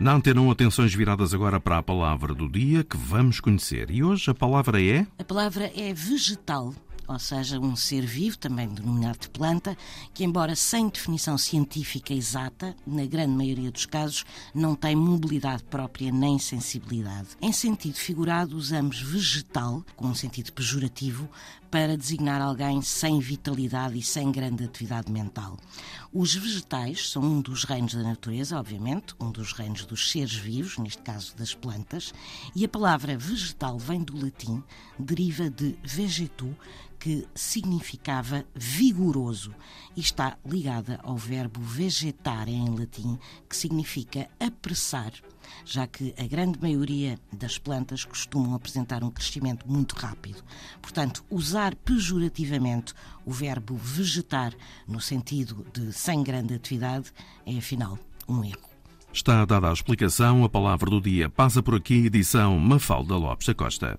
Na Antena 1, atenções viradas agora para a palavra do dia que vamos conhecer. E hoje a palavra é? A palavra é vegetal ou seja, um ser vivo, também denominado de planta, que, embora sem definição científica exata, na grande maioria dos casos, não tem mobilidade própria nem sensibilidade. Em sentido figurado, usamos vegetal, com um sentido pejorativo, para designar alguém sem vitalidade e sem grande atividade mental. Os vegetais são um dos reinos da natureza, obviamente, um dos reinos dos seres vivos, neste caso das plantas, e a palavra vegetal vem do latim, deriva de vegetu, que significava vigoroso e está ligada ao verbo vegetar em latim, que significa apressar, já que a grande maioria das plantas costumam apresentar um crescimento muito rápido. Portanto, usar pejorativamente o verbo vegetar no sentido de sem grande atividade é afinal um erro. Está dada a explicação, a palavra do dia passa por aqui, edição Mafalda Lopes da Costa.